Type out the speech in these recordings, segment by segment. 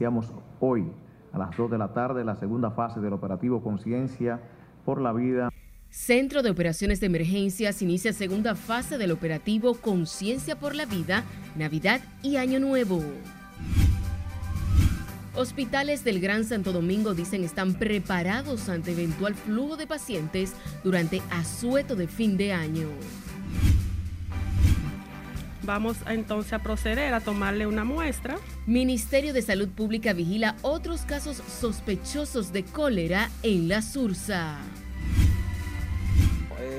iniciamos hoy a las 2 de la tarde la segunda fase del operativo Conciencia por la Vida. Centro de Operaciones de Emergencias inicia segunda fase del operativo Conciencia por la Vida, Navidad y Año Nuevo. Hospitales del Gran Santo Domingo dicen están preparados ante eventual flujo de pacientes durante asueto de fin de año. Vamos entonces a proceder a tomarle una muestra. Ministerio de Salud Pública vigila otros casos sospechosos de cólera en la Sursa.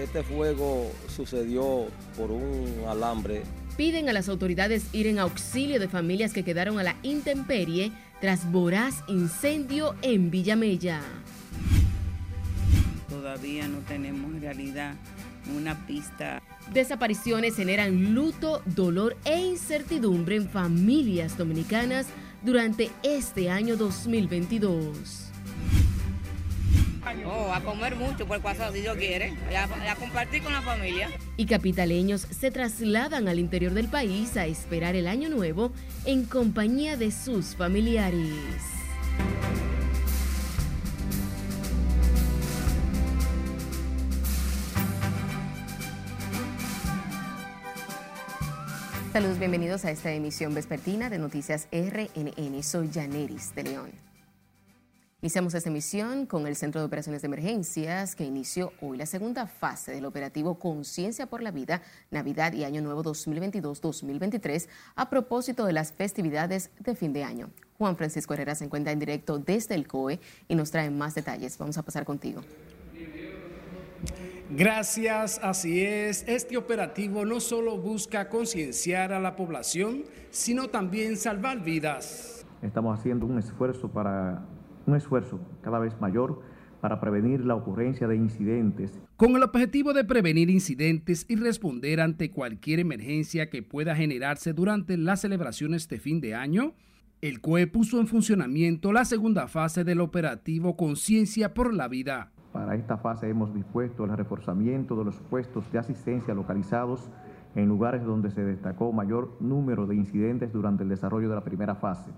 Este fuego sucedió por un alambre. Piden a las autoridades ir en auxilio de familias que quedaron a la intemperie tras voraz incendio en Villamella. Todavía no tenemos en realidad una pista. Desapariciones generan luto, dolor e incertidumbre en familias dominicanas durante este año 2022. Oh, a comer mucho por si Dios quiere, a, a compartir con la familia. Y capitaleños se trasladan al interior del país a esperar el año nuevo en compañía de sus familiares. Saludos, bienvenidos a esta emisión vespertina de Noticias RNN. Soy Janeris de León. Iniciamos esta emisión con el Centro de Operaciones de Emergencias que inició hoy la segunda fase del operativo Conciencia por la Vida, Navidad y Año Nuevo 2022-2023 a propósito de las festividades de fin de año. Juan Francisco Herrera se encuentra en directo desde el COE y nos trae más detalles. Vamos a pasar contigo. Gracias, así es. Este operativo no solo busca concienciar a la población, sino también salvar vidas. Estamos haciendo un esfuerzo para un esfuerzo cada vez mayor para prevenir la ocurrencia de incidentes. Con el objetivo de prevenir incidentes y responder ante cualquier emergencia que pueda generarse durante las celebraciones de fin de año, el COE puso en funcionamiento la segunda fase del operativo Conciencia por la Vida. Para esta fase hemos dispuesto el reforzamiento de los puestos de asistencia localizados en lugares donde se destacó mayor número de incidentes durante el desarrollo de la primera fase.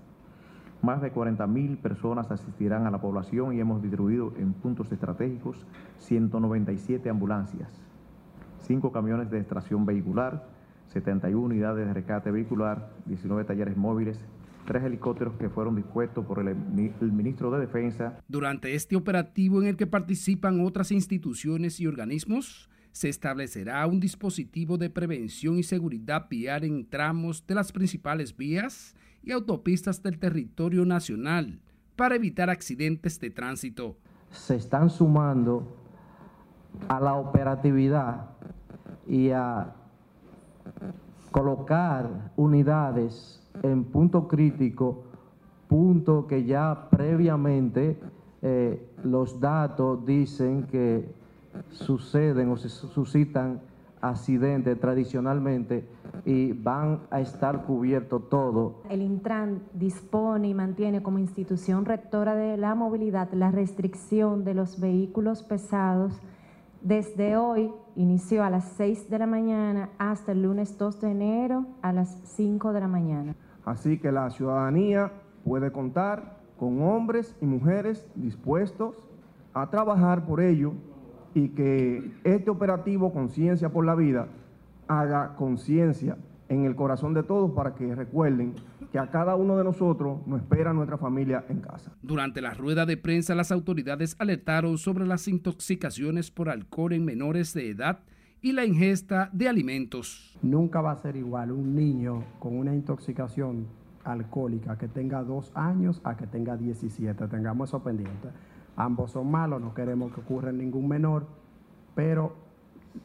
Más de 40.000 personas asistirán a la población y hemos distribuido en puntos estratégicos 197 ambulancias, 5 camiones de extracción vehicular, 71 unidades de rescate vehicular, 19 talleres móviles, tres helicópteros que fueron dispuestos por el, el, ministro de Defensa. Durante este operativo en el que participan otras instituciones y organismos, se establecerá un dispositivo de prevención y seguridad vial en tramos de las principales vías y autopistas del territorio nacional para evitar accidentes de tránsito. Se están sumando a la operatividad y a colocar unidades en punto crítico, punto que ya previamente eh, los datos dicen que suceden o se suscitan accidentes tradicionalmente y van a estar cubiertos todo. El Intran dispone y mantiene como institución rectora de la movilidad la restricción de los vehículos pesados desde hoy, inició a las 6 de la mañana hasta el lunes 2 de enero a las 5 de la mañana. Así que la ciudadanía puede contar con hombres y mujeres dispuestos a trabajar por ello y que este operativo Conciencia por la Vida haga conciencia en el corazón de todos para que recuerden que a cada uno de nosotros nos espera nuestra familia en casa. Durante la rueda de prensa, las autoridades alertaron sobre las intoxicaciones por alcohol en menores de edad y la ingesta de alimentos. Nunca va a ser igual un niño con una intoxicación alcohólica que tenga dos años a que tenga 17. Tengamos eso pendiente. Ambos son malos, no queremos que ocurra en ningún menor, pero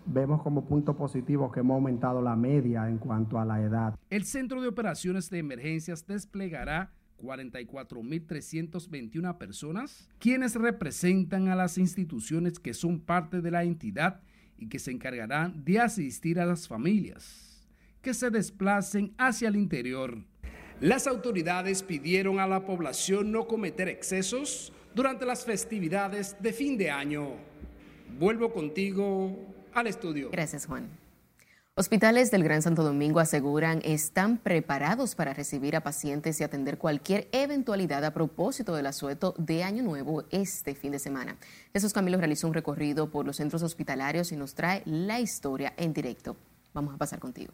vemos como punto positivo que hemos aumentado la media en cuanto a la edad. El Centro de Operaciones de Emergencias desplegará 44.321 personas, quienes representan a las instituciones que son parte de la entidad y que se encargarán de asistir a las familias que se desplacen hacia el interior. Las autoridades pidieron a la población no cometer excesos durante las festividades de fin de año. Vuelvo contigo al estudio. Gracias, Juan. Hospitales del Gran Santo Domingo aseguran están preparados para recibir a pacientes y atender cualquier eventualidad a propósito del asueto de Año Nuevo este fin de semana. Jesús Camilo realizó un recorrido por los centros hospitalarios y nos trae la historia en directo. Vamos a pasar contigo.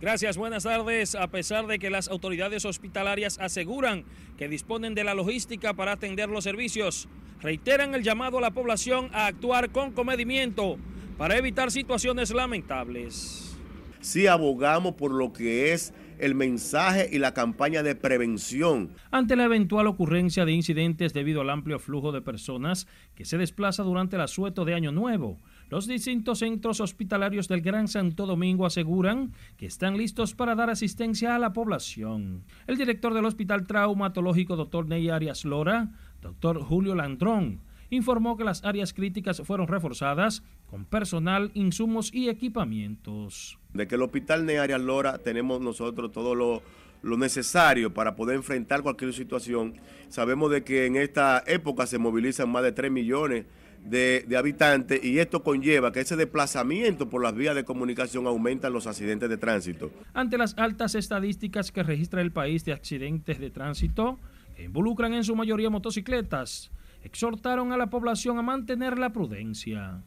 Gracias, buenas tardes. A pesar de que las autoridades hospitalarias aseguran que disponen de la logística para atender los servicios, reiteran el llamado a la población a actuar con comedimiento para evitar situaciones lamentables. Sí abogamos por lo que es el mensaje y la campaña de prevención. Ante la eventual ocurrencia de incidentes debido al amplio flujo de personas que se desplaza durante el asueto de Año Nuevo, los distintos centros hospitalarios del Gran Santo Domingo aseguran que están listos para dar asistencia a la población. El director del Hospital Traumatológico, doctor Ney Arias Lora, doctor Julio Landrón, informó que las áreas críticas fueron reforzadas con personal, insumos y equipamientos. De que el Hospital Nearia Lora tenemos nosotros todo lo, necesario para poder enfrentar cualquier situación. Sabemos de que en esta época se movilizan más de 3 millones de, de, habitantes y esto conlleva que ese desplazamiento por las vías de comunicación aumentan los accidentes de tránsito. Ante las altas estadísticas que registra el país de accidentes de tránsito, que involucran en su mayoría motocicletas, exhortaron a la población a mantener la prudencia.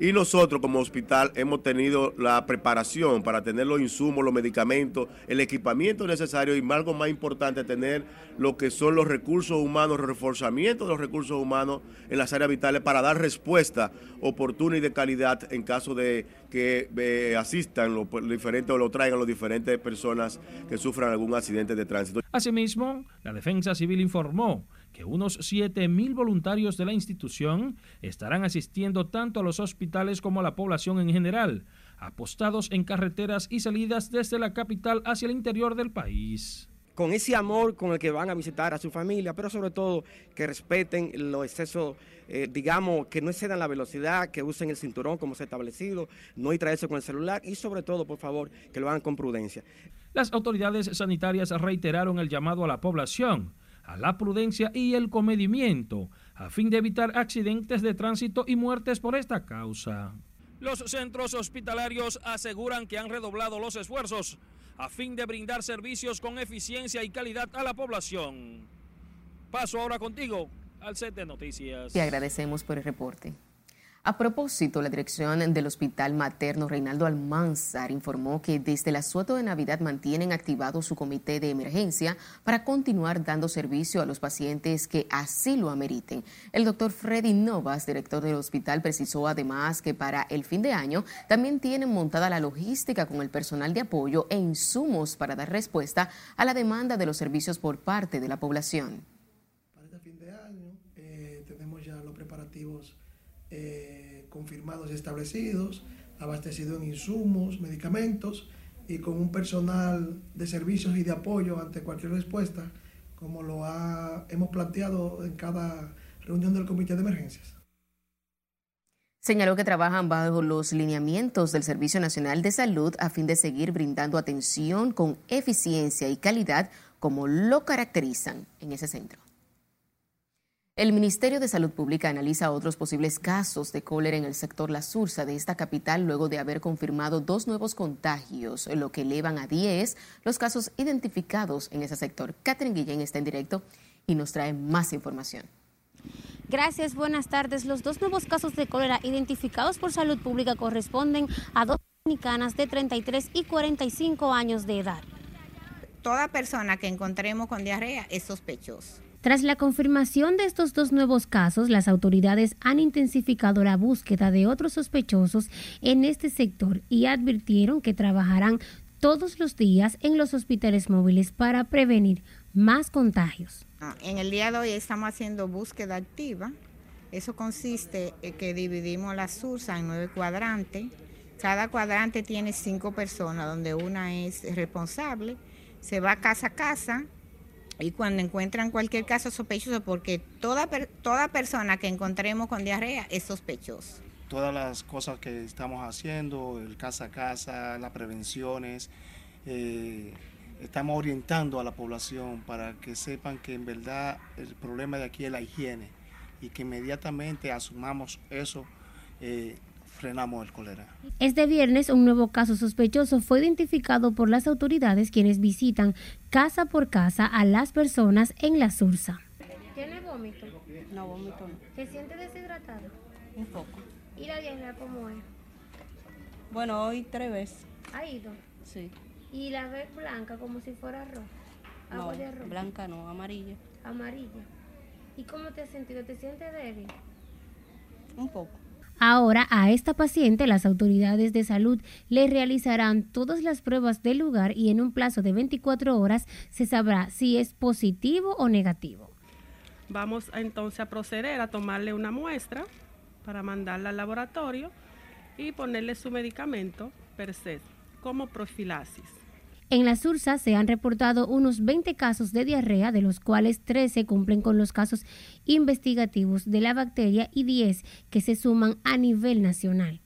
Y nosotros como hospital hemos tenido la preparación para tener los insumos, los medicamentos, el equipamiento necesario y algo más importante, tener lo que son los recursos humanos, el reforzamiento de los recursos humanos en las áreas vitales para dar respuesta oportuna y de calidad en caso de que eh, asistan los diferentes o lo traigan las diferentes personas que sufran algún accidente de tránsito. Asimismo, la Defensa Civil informó que unos 7.000 voluntarios de la institución estarán asistiendo tanto a los hospitales como a la población en general, apostados en carreteras y salidas desde la capital hacia el interior del país con ese amor con el que van a visitar a su familia, pero sobre todo que respeten los excesos, eh, digamos, que no excedan la velocidad, que usen el cinturón como se ha establecido, no distraerse con el celular y sobre todo, por favor, que lo hagan con prudencia. Las autoridades sanitarias reiteraron el llamado a la población a la prudencia y el comedimiento, a fin de evitar accidentes de tránsito y muertes por esta causa. Los centros hospitalarios aseguran que han redoblado los esfuerzos a fin de brindar servicios con eficiencia y calidad a la población. Paso ahora contigo al set de noticias. Te agradecemos por el reporte. A propósito, la dirección del Hospital Materno Reinaldo Almanzar informó que desde el asueto de Navidad mantienen activado su comité de emergencia para continuar dando servicio a los pacientes que así lo ameriten. El doctor Freddy Novas, director del hospital, precisó además que para el fin de año también tienen montada la logística con el personal de apoyo e insumos para dar respuesta a la demanda de los servicios por parte de la población. Para este fin de año eh, tenemos ya los preparativos. Eh, confirmados y establecidos, abastecidos en insumos, medicamentos y con un personal de servicios y de apoyo ante cualquier respuesta, como lo ha, hemos planteado en cada reunión del Comité de Emergencias. Señaló que trabajan bajo los lineamientos del Servicio Nacional de Salud a fin de seguir brindando atención con eficiencia y calidad como lo caracterizan en ese centro. El Ministerio de Salud Pública analiza otros posibles casos de cólera en el sector La Sursa de esta capital luego de haber confirmado dos nuevos contagios, lo que elevan a 10 los casos identificados en ese sector. Catherine Guillén está en directo y nos trae más información. Gracias, buenas tardes. Los dos nuevos casos de cólera identificados por Salud Pública corresponden a dos dominicanas de 33 y 45 años de edad. Toda persona que encontremos con diarrea es sospechosa. Tras la confirmación de estos dos nuevos casos, las autoridades han intensificado la búsqueda de otros sospechosos en este sector y advirtieron que trabajarán todos los días en los hospitales móviles para prevenir más contagios. Ah, en el día de hoy estamos haciendo búsqueda activa. Eso consiste en que dividimos la SURSA en nueve cuadrantes. Cada cuadrante tiene cinco personas, donde una es responsable. Se va casa a casa y cuando encuentran cualquier caso sospechoso, porque toda, toda persona que encontremos con diarrea es sospechoso. Todas las cosas que estamos haciendo, el casa a casa, las prevenciones, eh, estamos orientando a la población para que sepan que en verdad el problema de aquí es la higiene y que inmediatamente asumamos eso, eh, frenamos el cólera. Este viernes un nuevo caso sospechoso fue identificado por las autoridades quienes visitan casa por casa a las personas en la Sursa. ¿Tiene vómito? No, vómito no. ¿Se siente deshidratado? Un poco. ¿Y la diarrea cómo es? Bueno, hoy tres veces. ¿Ha ido? Sí. ¿Y la ves blanca como si fuera arroz? No, de arroz? blanca no, amarilla. Amarilla. ¿Y cómo te has sentido? ¿Te sientes débil? Un poco. Ahora a esta paciente las autoridades de salud le realizarán todas las pruebas del lugar y en un plazo de 24 horas se sabrá si es positivo o negativo. Vamos entonces a proceder a tomarle una muestra para mandarla al laboratorio y ponerle su medicamento per se como profilaxis. En la Sursa se han reportado unos 20 casos de diarrea, de los cuales 13 cumplen con los casos investigativos de la bacteria y 10 que se suman a nivel nacional.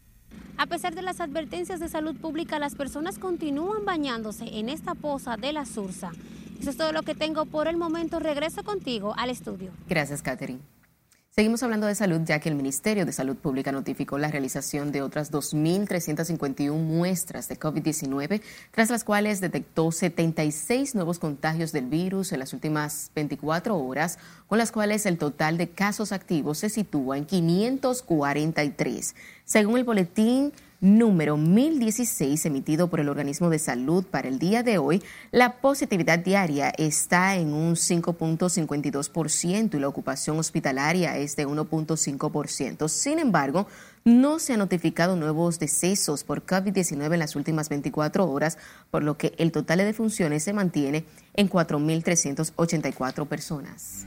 A pesar de las advertencias de salud pública, las personas continúan bañándose en esta poza de la Sursa. Eso es todo lo que tengo por el momento. Regreso contigo al estudio. Gracias, Catherine. Seguimos hablando de salud ya que el Ministerio de Salud Pública notificó la realización de otras 2.351 muestras de COVID-19, tras las cuales detectó 76 nuevos contagios del virus en las últimas 24 horas, con las cuales el total de casos activos se sitúa en 543. Según el boletín número 1016 emitido por el organismo de salud para el día de hoy, la positividad diaria está en un 5.52% y la ocupación hospitalaria es de 1.5%. Sin embargo, no se han notificado nuevos decesos por COVID-19 en las últimas 24 horas, por lo que el total de defunciones se mantiene en 4.384 personas.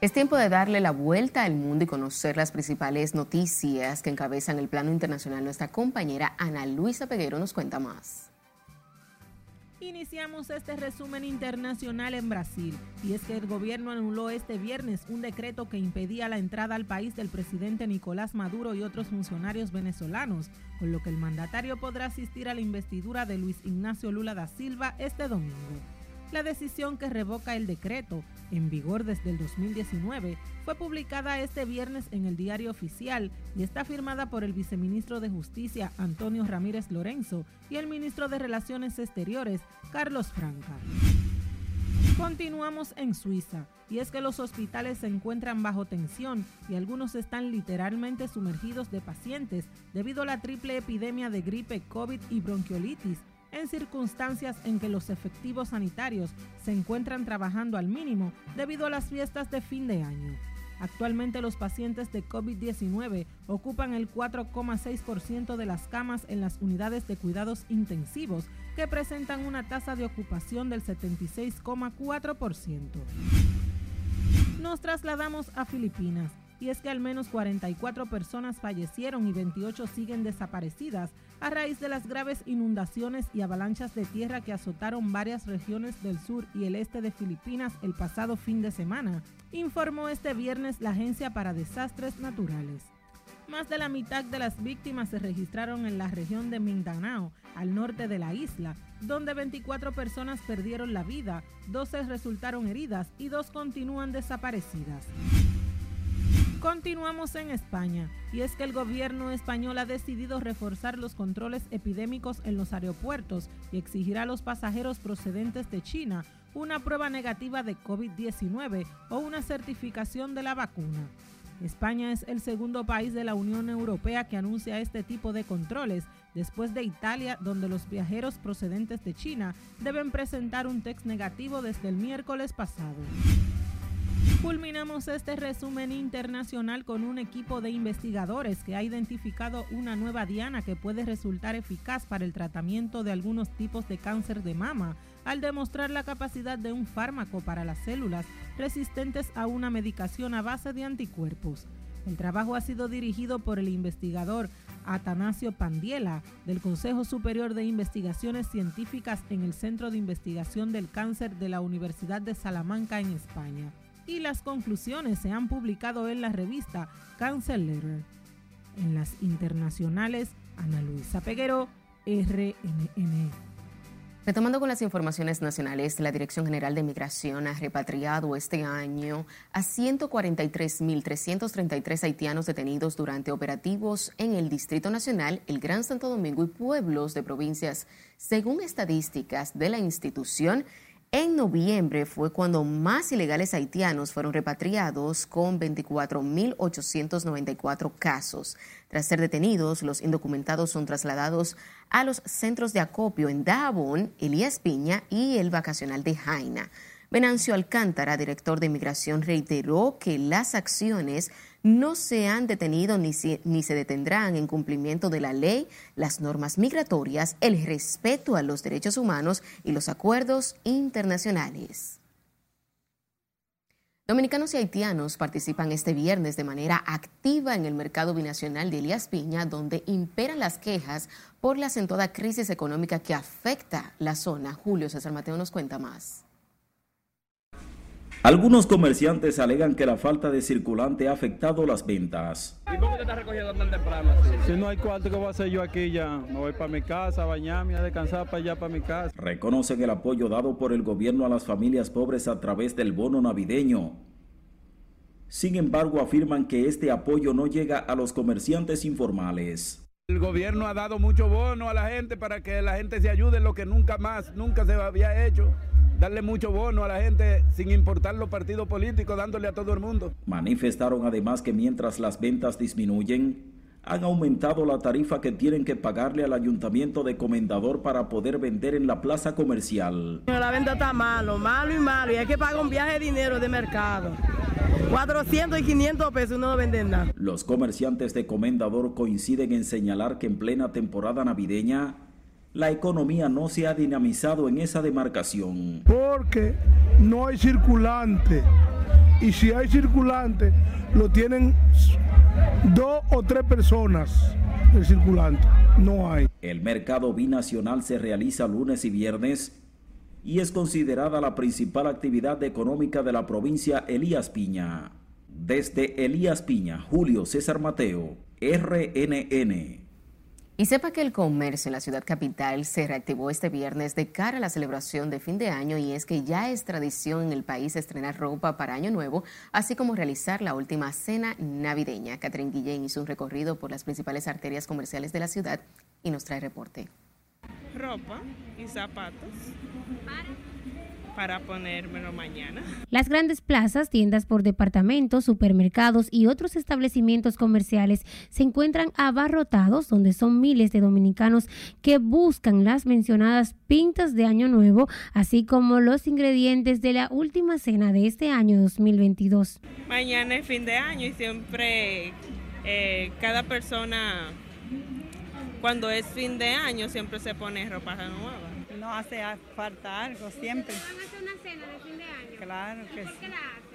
Es tiempo de darle la vuelta al mundo y conocer las principales noticias que encabezan el plano internacional. Nuestra compañera Ana Luisa Peguero nos cuenta más. Iniciamos este resumen internacional en Brasil y es que el gobierno anuló este viernes un decreto que impedía la entrada al país del presidente Nicolás Maduro y otros funcionarios venezolanos, con lo que el mandatario podrá asistir a la investidura de Luis Ignacio Lula da Silva este domingo. La decisión que revoca el decreto, en vigor desde el 2019, fue publicada este viernes en el diario oficial y está firmada por el viceministro de Justicia Antonio Ramírez Lorenzo y el ministro de Relaciones Exteriores Carlos Franca. Continuamos en Suiza, y es que los hospitales se encuentran bajo tensión y algunos están literalmente sumergidos de pacientes debido a la triple epidemia de gripe, COVID y bronquiolitis en circunstancias en que los efectivos sanitarios se encuentran trabajando al mínimo debido a las fiestas de fin de año. Actualmente los pacientes de COVID-19 ocupan el 4,6% de las camas en las unidades de cuidados intensivos, que presentan una tasa de ocupación del 76,4%. Nos trasladamos a Filipinas y es que al menos 44 personas fallecieron y 28 siguen desaparecidas a raíz de las graves inundaciones y avalanchas de tierra que azotaron varias regiones del sur y el este de Filipinas el pasado fin de semana, informó este viernes la Agencia para Desastres Naturales. Más de la mitad de las víctimas se registraron en la región de Mindanao, al norte de la isla, donde 24 personas perdieron la vida, 12 resultaron heridas y dos continúan desaparecidas. Continuamos en España, y es que el gobierno español ha decidido reforzar los controles epidémicos en los aeropuertos y exigirá a los pasajeros procedentes de China una prueba negativa de COVID-19 o una certificación de la vacuna. España es el segundo país de la Unión Europea que anuncia este tipo de controles, después de Italia, donde los viajeros procedentes de China deben presentar un test negativo desde el miércoles pasado. Culminamos este resumen internacional con un equipo de investigadores que ha identificado una nueva diana que puede resultar eficaz para el tratamiento de algunos tipos de cáncer de mama, al demostrar la capacidad de un fármaco para las células resistentes a una medicación a base de anticuerpos. El trabajo ha sido dirigido por el investigador Atanasio Pandiela del Consejo Superior de Investigaciones Científicas en el Centro de Investigación del Cáncer de la Universidad de Salamanca en España. Y las conclusiones se han publicado en la revista Cancer Letter. En las internacionales, Ana Luisa Peguero, RNN. Retomando con las informaciones nacionales, la Dirección General de Migración ha repatriado este año a 143.333 haitianos detenidos durante operativos en el Distrito Nacional, el Gran Santo Domingo y pueblos de provincias. Según estadísticas de la institución, en noviembre fue cuando más ilegales haitianos fueron repatriados con 24.894 casos. Tras ser detenidos, los indocumentados son trasladados a los centros de acopio en Davon, Elías Piña y el vacacional de Jaina. Venancio Alcántara, director de Migración, reiteró que las acciones no se han detenido ni se, ni se detendrán en cumplimiento de la ley, las normas migratorias, el respeto a los derechos humanos y los acuerdos internacionales. Dominicanos y haitianos participan este viernes de manera activa en el mercado binacional de Elías Piña, donde imperan las quejas por la acentuada crisis económica que afecta la zona. Julio César Mateo nos cuenta más. Algunos comerciantes alegan que la falta de circulante ha afectado las ventas. ¿Y cómo te estás recogiendo tan temprano? Si no hay cuarto, ¿qué voy a hacer yo aquí ya? Me voy para mi casa, a bañarme, a descansar para allá, para mi casa. Reconocen el apoyo dado por el gobierno a las familias pobres a través del bono navideño. Sin embargo, afirman que este apoyo no llega a los comerciantes informales. El gobierno ha dado mucho bono a la gente para que la gente se ayude en lo que nunca más, nunca se había hecho darle mucho bono a la gente sin importar los partidos políticos, dándole a todo el mundo. Manifestaron además que mientras las ventas disminuyen, han aumentado la tarifa que tienen que pagarle al ayuntamiento de Comendador para poder vender en la plaza comercial. La venta está malo, malo y malo, y hay que pagar un viaje de dinero de mercado. 400 y 500 pesos no venden nada. Los comerciantes de Comendador coinciden en señalar que en plena temporada navideña la economía no se ha dinamizado en esa demarcación. Porque no hay circulante. Y si hay circulante, lo tienen dos o tres personas el circulante. No hay. El mercado binacional se realiza lunes y viernes y es considerada la principal actividad económica de la provincia Elías Piña. Desde Elías Piña, Julio César Mateo, RNN. Y sepa que el comercio en la ciudad capital se reactivó este viernes de cara a la celebración de fin de año y es que ya es tradición en el país estrenar ropa para Año Nuevo, así como realizar la última cena navideña. Catherine Guillén hizo un recorrido por las principales arterias comerciales de la ciudad y nos trae reporte. Ropa y zapatos para ponérmelo mañana. Las grandes plazas, tiendas por departamentos, supermercados y otros establecimientos comerciales se encuentran abarrotados donde son miles de dominicanos que buscan las mencionadas pintas de Año Nuevo, así como los ingredientes de la última cena de este año 2022. Mañana es fin de año y siempre eh, cada persona cuando es fin de año siempre se pone ropa nueva no hace falta algo siempre. ¿Van a hacer una cena de fin de año? Claro que ¿Por sí. qué la hacen?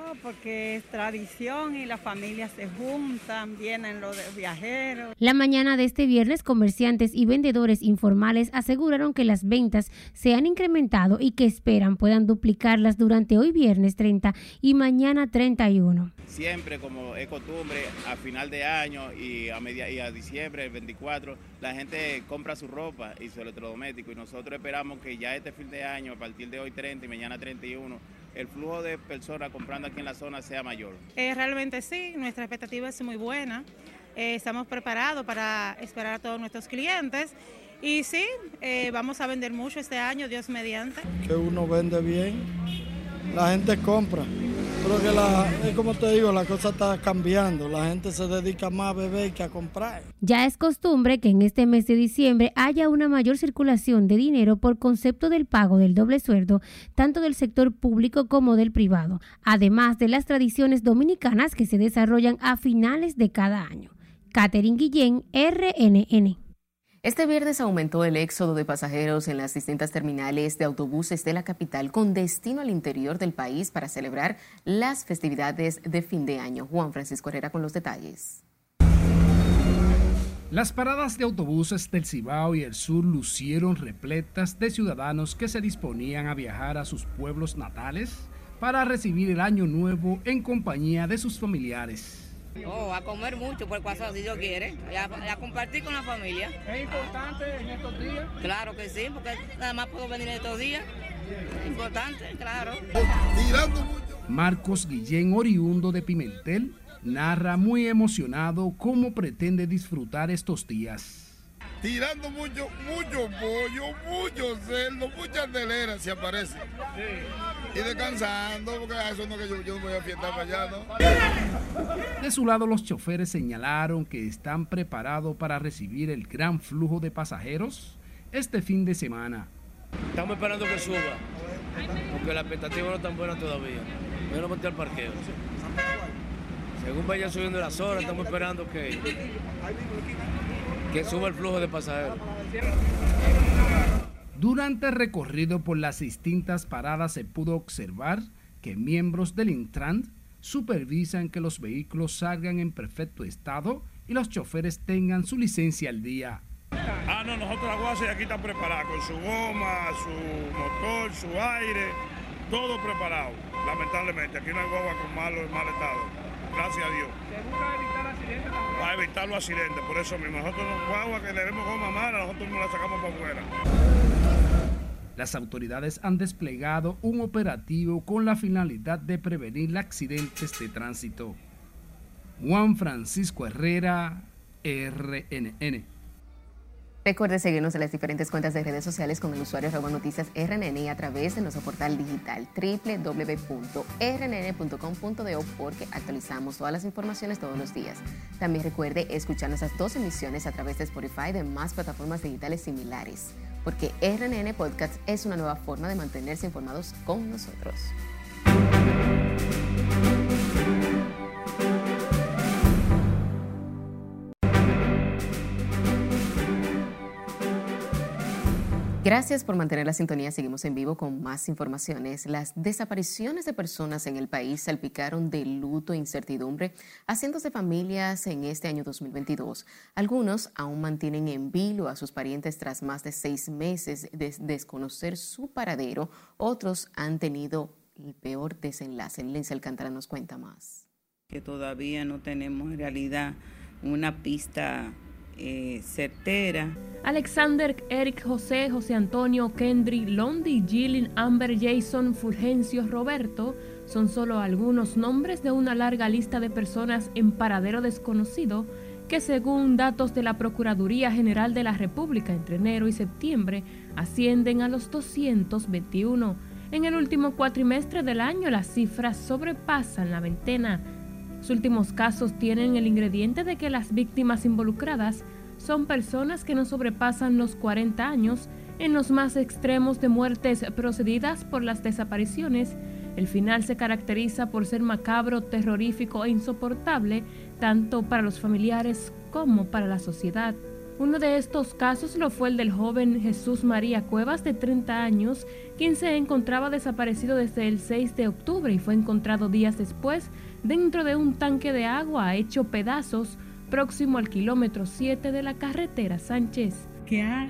Oh, porque es tradición y las familias se juntan, vienen los viajeros. La mañana de este viernes, comerciantes y vendedores informales aseguraron que las ventas se han incrementado y que esperan puedan duplicarlas durante hoy viernes 30 y mañana 31. Siempre, como es costumbre, a final de año y a, media, y a diciembre, el 24, la gente compra su ropa y su electrodoméstico y nosotros esperamos que ya este fin de año, a partir de hoy 30 y mañana 31, el flujo de personas comprando aquí en la zona sea mayor. Eh, realmente sí, nuestra expectativa es muy buena. Eh, estamos preparados para esperar a todos nuestros clientes y sí, eh, vamos a vender mucho este año, Dios mediante. Que uno vende bien, la gente compra. Creo que la, como te digo, la cosa está cambiando. La gente se dedica más a beber que a comprar. Ya es costumbre que en este mes de diciembre haya una mayor circulación de dinero por concepto del pago del doble sueldo, tanto del sector público como del privado, además de las tradiciones dominicanas que se desarrollan a finales de cada año. Catherine Guillén, RNN. Este viernes aumentó el éxodo de pasajeros en las distintas terminales de autobuses de la capital con destino al interior del país para celebrar las festividades de fin de año. Juan Francisco Herrera con los detalles. Las paradas de autobuses del Cibao y el sur lucieron repletas de ciudadanos que se disponían a viajar a sus pueblos natales para recibir el año nuevo en compañía de sus familiares. Oh, a comer mucho por WhatsApp si Dios quiere, y a, a, compartir con la familia. ¿Es importante en estos días? Claro que sí, porque nada más puedo venir estos días. Importante, claro. Marcos Guillén, oriundo de Pimentel, narra muy emocionado cómo pretende disfrutar estos días. Tirando mucho, mucho pollo, mucho cerdo, muchas teleras se aparece. Sí. Y descansando, porque a eso no que yo, yo voy a fiestar para allá, ¿no? De su lado, los choferes señalaron que están preparados para recibir el gran flujo de pasajeros este fin de semana. Estamos esperando que suba, porque la expectativa no es tan buena todavía. Yo no monté al parqueo. Según vayan subiendo las horas, estamos esperando que, que suba el flujo de pasajeros. Durante el recorrido por las distintas paradas se pudo observar que miembros del Intran supervisan que los vehículos salgan en perfecto estado y los choferes tengan su licencia al día. Ah, no, nosotros la guasa aquí está preparada, con su goma, su motor, su aire, todo preparado. Lamentablemente, aquí no hay guagua con malo, mal estado. Gracias a Dios. Para evitar los accidentes, por eso mismo. Nosotros los guaguas que le vemos goma mala, nosotros no la sacamos para afuera. Las autoridades han desplegado un operativo con la finalidad de prevenir accidentes de tránsito. Juan Francisco Herrera, RNN. Recuerde seguirnos en las diferentes cuentas de redes sociales con el usuario arroba noticias RNN a través de nuestro portal digital www.rnn.com.do porque actualizamos todas las informaciones todos los días. También recuerde escuchar nuestras dos emisiones a través de Spotify y de más plataformas digitales similares porque RNN Podcast es una nueva forma de mantenerse informados con nosotros. Gracias por mantener la sintonía. Seguimos en vivo con más informaciones. Las desapariciones de personas en el país salpicaron de luto e incertidumbre a cientos de familias en este año 2022. Algunos aún mantienen en vilo a sus parientes tras más de seis meses de desconocer su paradero. Otros han tenido el peor desenlace. Lince Alcántara nos cuenta más. Que todavía no tenemos en realidad una pista eh, certera. Alexander, Eric José, José Antonio, Kendry, Londi, Gillian, Amber, Jason, Fulgencio, Roberto son solo algunos nombres de una larga lista de personas en paradero desconocido que según datos de la Procuraduría General de la República entre enero y septiembre ascienden a los 221. En el último cuatrimestre del año las cifras sobrepasan la veintena. Los últimos casos tienen el ingrediente de que las víctimas involucradas son personas que no sobrepasan los 40 años. En los más extremos de muertes procedidas por las desapariciones, el final se caracteriza por ser macabro, terrorífico e insoportable, tanto para los familiares como para la sociedad. Uno de estos casos lo fue el del joven Jesús María Cuevas, de 30 años, quien se encontraba desaparecido desde el 6 de octubre y fue encontrado días después dentro de un tanque de agua hecho pedazos próximo al kilómetro 7 de la carretera Sánchez. Que ha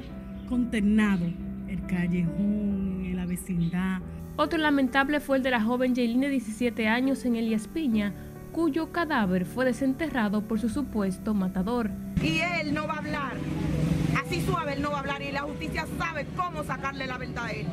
condenado el callejón, en la vecindad. Otro lamentable fue el de la joven Jaylin de 17 años en Elias Piña, cuyo cadáver fue desenterrado por su supuesto matador. Y él no va a hablar. Así suave él no va a hablar y la justicia sabe cómo sacarle la verdad a él.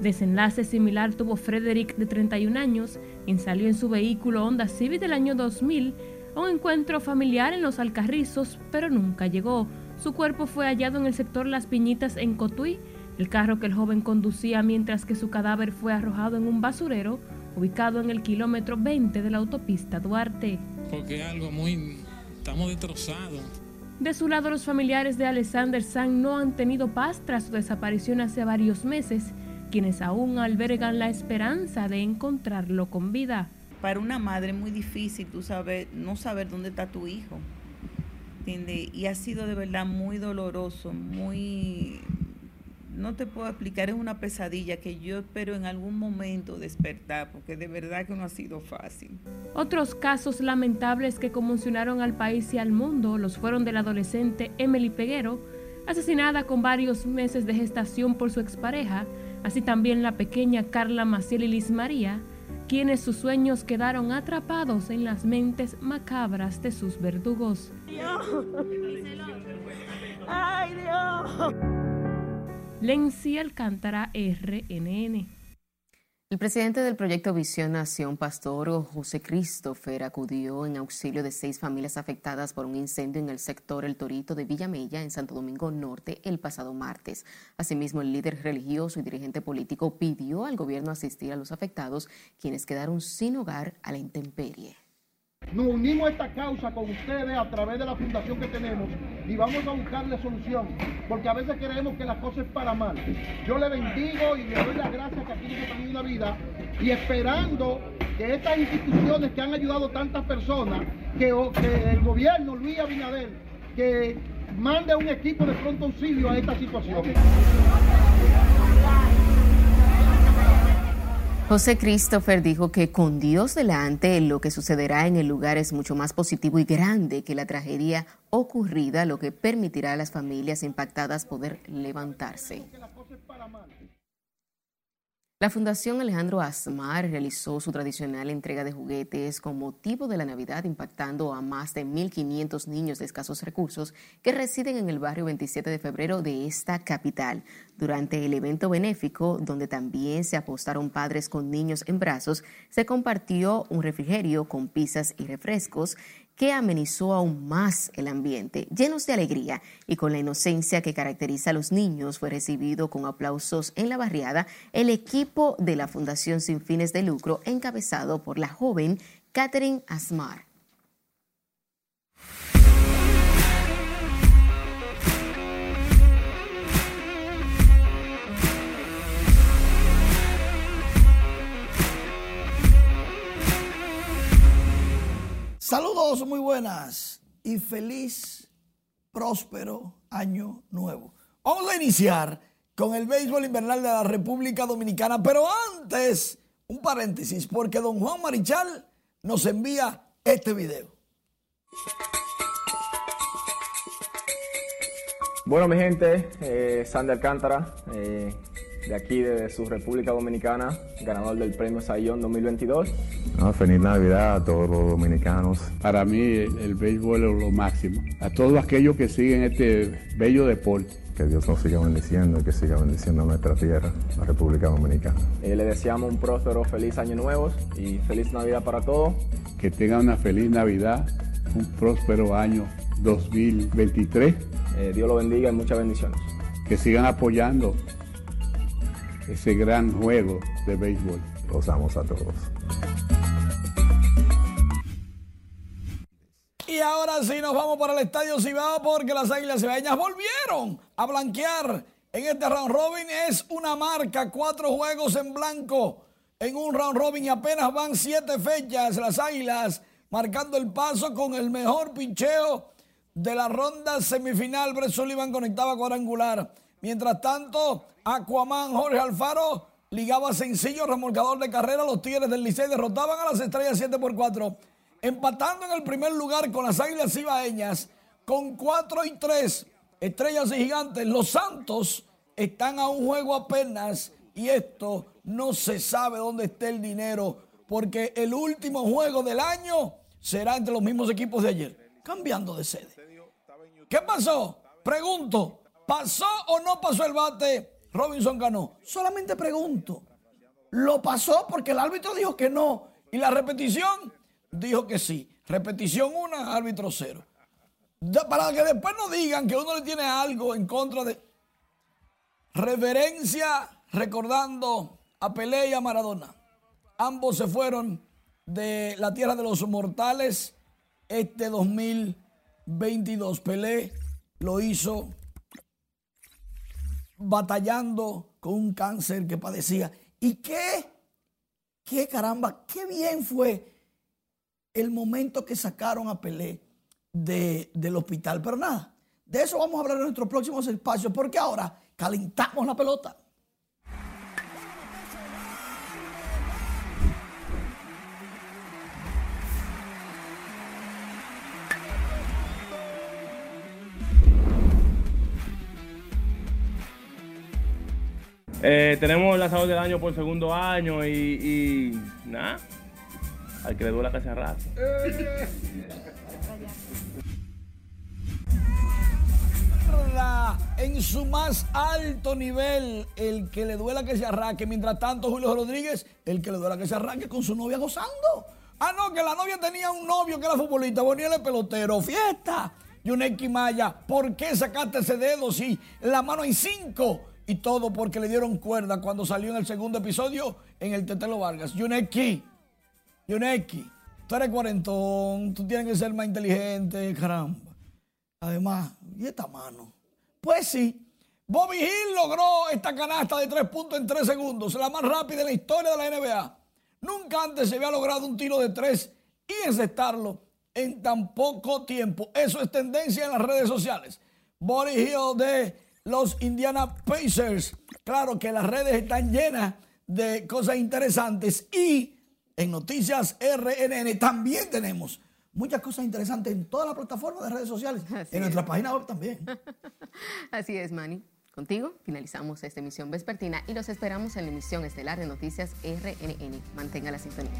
Desenlace similar tuvo Frederick de 31 años, quien salió en su vehículo Honda Civic del año 2000 a un encuentro familiar en Los Alcarrizos, pero nunca llegó. Su cuerpo fue hallado en el sector Las Piñitas en Cotuí, el carro que el joven conducía mientras que su cadáver fue arrojado en un basurero ubicado en el kilómetro 20 de la autopista Duarte. Porque algo muy... estamos destrozados. De su lado, los familiares de Alexander Sang no han tenido paz tras su desaparición hace varios meses quienes aún albergan la esperanza de encontrarlo con vida. Para una madre es muy difícil tú saber, no saber dónde está tu hijo. Y ha sido de verdad muy doloroso, muy no te puedo explicar, es una pesadilla que yo espero en algún momento despertar, porque de verdad que no ha sido fácil. Otros casos lamentables que conmocionaron al país y al mundo los fueron del adolescente Emily Peguero, asesinada con varios meses de gestación por su expareja, así también la pequeña Carla Maciel y Liz María, quienes sus sueños quedaron atrapados en las mentes macabras de sus verdugos. Dios. ¡Ay, Dios! Lency Alcántara, RNN. El presidente del proyecto Visión Nación, Pastor José Christopher, acudió en auxilio de seis familias afectadas por un incendio en el sector El Torito de Villamella, en Santo Domingo Norte, el pasado martes. Asimismo, el líder religioso y dirigente político pidió al gobierno asistir a los afectados, quienes quedaron sin hogar a la intemperie. Nos unimos a esta causa con ustedes a través de la fundación que tenemos y vamos a buscarle solución, porque a veces creemos que la cosa es para mal. Yo le bendigo y le doy las gracias que aquí nos ha tenido una vida y esperando que estas instituciones que han ayudado tantas personas, que, que el gobierno, Luis Abinader, que mande un equipo de pronto auxilio a esta situación. José Christopher dijo que con Dios delante lo que sucederá en el lugar es mucho más positivo y grande que la tragedia ocurrida, lo que permitirá a las familias impactadas poder levantarse. La Fundación Alejandro Asmar realizó su tradicional entrega de juguetes con motivo de la Navidad, impactando a más de 1.500 niños de escasos recursos que residen en el barrio 27 de febrero de esta capital. Durante el evento benéfico, donde también se apostaron padres con niños en brazos, se compartió un refrigerio con pizzas y refrescos que amenizó aún más el ambiente. Llenos de alegría y con la inocencia que caracteriza a los niños, fue recibido con aplausos en la barriada el equipo de la Fundación Sin Fines de Lucro, encabezado por la joven Catherine Asmar. Saludos muy buenas y feliz, próspero año nuevo. Vamos a iniciar con el béisbol invernal de la República Dominicana, pero antes, un paréntesis, porque don Juan Marichal nos envía este video. Bueno, mi gente, eh, Sandy Alcántara, eh, de aquí de su República Dominicana, ganador del premio Sayón 2022. feliz Navidad a todos los dominicanos. Para mí el, béisbol es lo máximo. A todos aquellos que siguen este bello deporte. Que Dios nos siga bendiciendo y que siga bendiciendo nuestra tierra, la República Dominicana. Eh, le deseamos un próspero, feliz año nuevo y feliz Navidad para todos. Que tengan una feliz Navidad, un próspero año 2023. Eh, Dios lo bendiga y muchas bendiciones. Que sigan apoyando ese gran juego de béisbol. Los amos a todos. Y ahora sí nos vamos para el Estadio Cibao porque las Águilas Cibaeñas volvieron a blanquear en este round robin. Es una marca, cuatro juegos en blanco en un round robin y apenas van siete fechas. Las Águilas marcando el paso con el mejor pincheo de la ronda semifinal. Brett Sullivan conectaba cuadrangular. Mientras tanto, Aquaman Jorge Alfaro ligaba sencillo remolcador de carrera. Los Tigres del Licey derrotaban a las Estrellas 7 por 4, empatando en el primer lugar con las Águilas Ibaeñas con 4 y 3. Estrellas y Gigantes, los Santos están a un juego apenas y esto no se sabe dónde esté el dinero porque el último juego del año será entre los mismos equipos de ayer, cambiando de sede. ¿Qué pasó? Pregunto, ¿pasó o no pasó el bate Robinson ganó. Solamente pregunto, ¿lo pasó porque el árbitro dijo que no? ¿Y la repetición? Dijo que sí. Repetición una, árbitro cero. para que después no digan que uno le tiene algo en contra de... Reverencia recordando a Pelé y a Maradona. Ambos se fueron de la tierra de los mortales este 2022. Pelé lo hizo batallando con un cáncer que padecía. ¿Y qué? ¿Qué caramba? ¿Qué bien fue el momento que sacaron a Pelé de- del hospital. Pero nada, de eso vamos a hablar en nuestros próximos espacios, porque ahora calentamos la pelota. Eh, tenemos el lanzador del año por segundo año y, y nada, al que le duela que se arrastre. En su más alto nivel, el que le duela que se arranque. Mientras tanto, Julio Rodríguez, el que le duela que se arranque con su novia gozando. Ah, no, que la novia tenía un novio que era futbolista, Boniel es pelotero. Fiesta. Yuneki Maya, ¿por qué sacaste ese dedo si la mano en cinco? Y todo porque le dieron cuerda cuando salió en el segundo episodio en el Tetelo Vargas. Yuneki, Yuneki, tú eres cuarentón, tú tienes que ser más inteligente, caramba. Además, ¿y esta mano? Pues sí, Bobby Hill logró esta canasta de tres puntos en tres segundos, la más rápida en la historia de la NBA. Nunca antes se había logrado un tiro de tres y encestarlo en tan poco tiempo. Eso es tendencia en las redes sociales. Bobby Hill de los Indiana Pacers. Claro que las redes están llenas de cosas interesantes y en Noticias RNN también tenemos muchas cosas interesantes en todas las plataformas de redes sociales, en nuestra página web también. Así es, Manny. Contigo finalizamos esta emisión vespertina y los esperamos en la emisión estelar de Noticias RNN. Mantenga la sintonía.